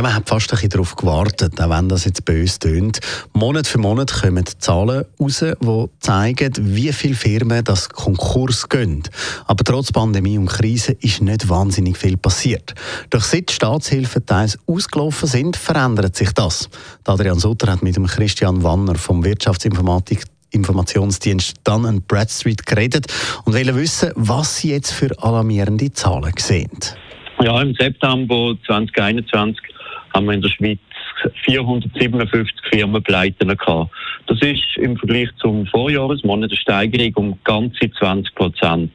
Ja, man hat fast ein bisschen darauf gewartet, auch wenn das jetzt uns tönt. Monat für Monat kommen Zahlen raus, die zeigen, wie viele Firmen das Konkurs gehen. Aber trotz Pandemie und Krise ist nicht wahnsinnig viel passiert. Doch seit Staatshilfen teils ausgelaufen sind, verändert sich das. Adrian Sutter hat mit dem Christian Wanner vom Wirtschaftsinformatik Informationsdienst Dun Bradstreet geredet und wollen wissen, was sie jetzt für alarmierende Zahlen sehen. Ja, im September 2021 haben wir in der Schweiz 457 Firmenpleiten gehabt. Das ist im Vergleich zum Vorjahresmonat eine Steigerung um ganze 20 Prozent.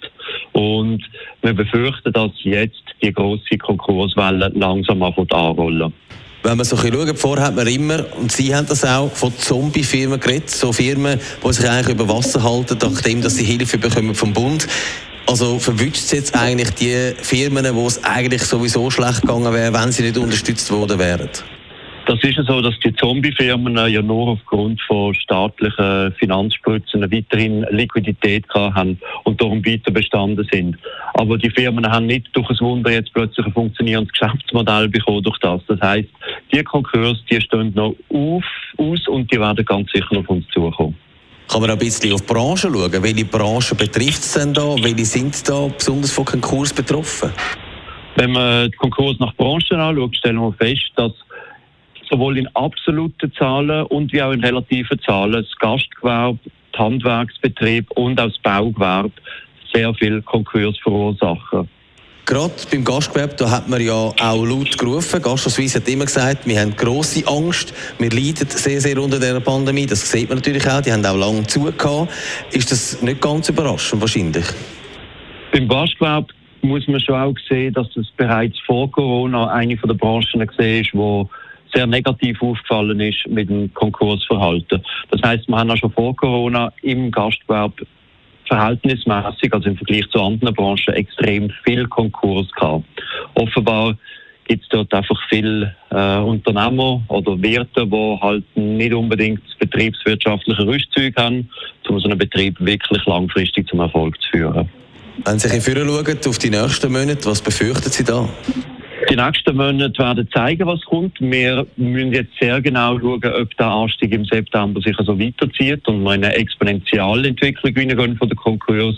Und wir befürchten, dass jetzt die grosse Konkurswelle langsam anrollen. Wenn man so ein schaut, vorher hat man immer, und Sie haben das auch, von Zombie-Firmen geredet, so Firmen, die sich eigentlich über Wasser halten, nachdem dass sie Hilfe bekommen vom Bund. Also verwünscht es jetzt eigentlich die Firmen, wo es eigentlich sowieso schlecht gegangen wäre, wenn sie nicht unterstützt worden wären? Das ist ja so, dass die Zombie-Firmen ja nur aufgrund von staatlichen Finanzspritzen weiterhin Liquidität haben und darum weiter bestanden sind. Aber die Firmen haben nicht durch ein Wunder jetzt plötzlich ein funktionierendes Geschäftsmodell bekommen durch das. Das heißt, die Konkurs, die stehen noch auf, aus und die werden ganz sicher auf uns zukommen. Kann man ein bisschen auf die Branchen schauen? Welche Branchen betrifft es denn da? Welche sind da besonders von Konkurs betroffen? Wenn man den Konkurs nach Branchen anschaut, stellen wir fest, dass sowohl in absoluten Zahlen und wie auch in relativen Zahlen das Gastgewerbe, der Handwerksbetrieb und auch das Baugewerbe sehr viel Konkurs verursachen. Gerade beim Gastgewerbe, da hat man ja auch laut gerufen. Gastro-Suisse hat immer gesagt, wir haben grosse Angst, wir leiden sehr, sehr unter dieser Pandemie. Das sieht man natürlich auch, die haben auch lange zugehört. Ist das nicht ganz überraschend wahrscheinlich? Beim Gastgewerbe muss man schon auch sehen, dass es bereits vor Corona eine der Branchen war, die sehr negativ aufgefallen ist mit dem Konkursverhalten. Das heißt, wir haben auch schon vor Corona im Gastgewerbe verhältnismäßig, also im Vergleich zu anderen Branchen, extrem viel Konkurs gehabt. Offenbar gibt es dort einfach viele äh, Unternehmer oder Wirte, die halt nicht unbedingt das betriebswirtschaftliche Rüstzeug haben, um so einen Betrieb wirklich langfristig zum Erfolg zu führen. Wenn Sie schauen auf die nächsten Monate, was befürchten Sie da? Die nächsten Monate werden zeigen, was kommt. Wir müssen jetzt sehr genau schauen, ob der Anstieg im September sich also weiterzieht und wir eine Exponentialentwicklung reingehen von der Konkurs.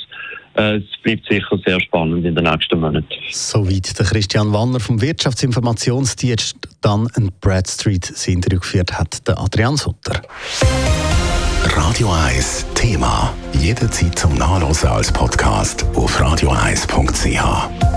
Äh, es bleibt sicher sehr spannend in den nächsten Monaten. Soweit der Christian Wanner vom Wirtschaftsinformationsdienst dann ein Brad Street das Interview geführt hat, der Adrian Sutter. Radio 1 Thema. Jederzeit zum Nachlesen als Podcast auf radio1.ch.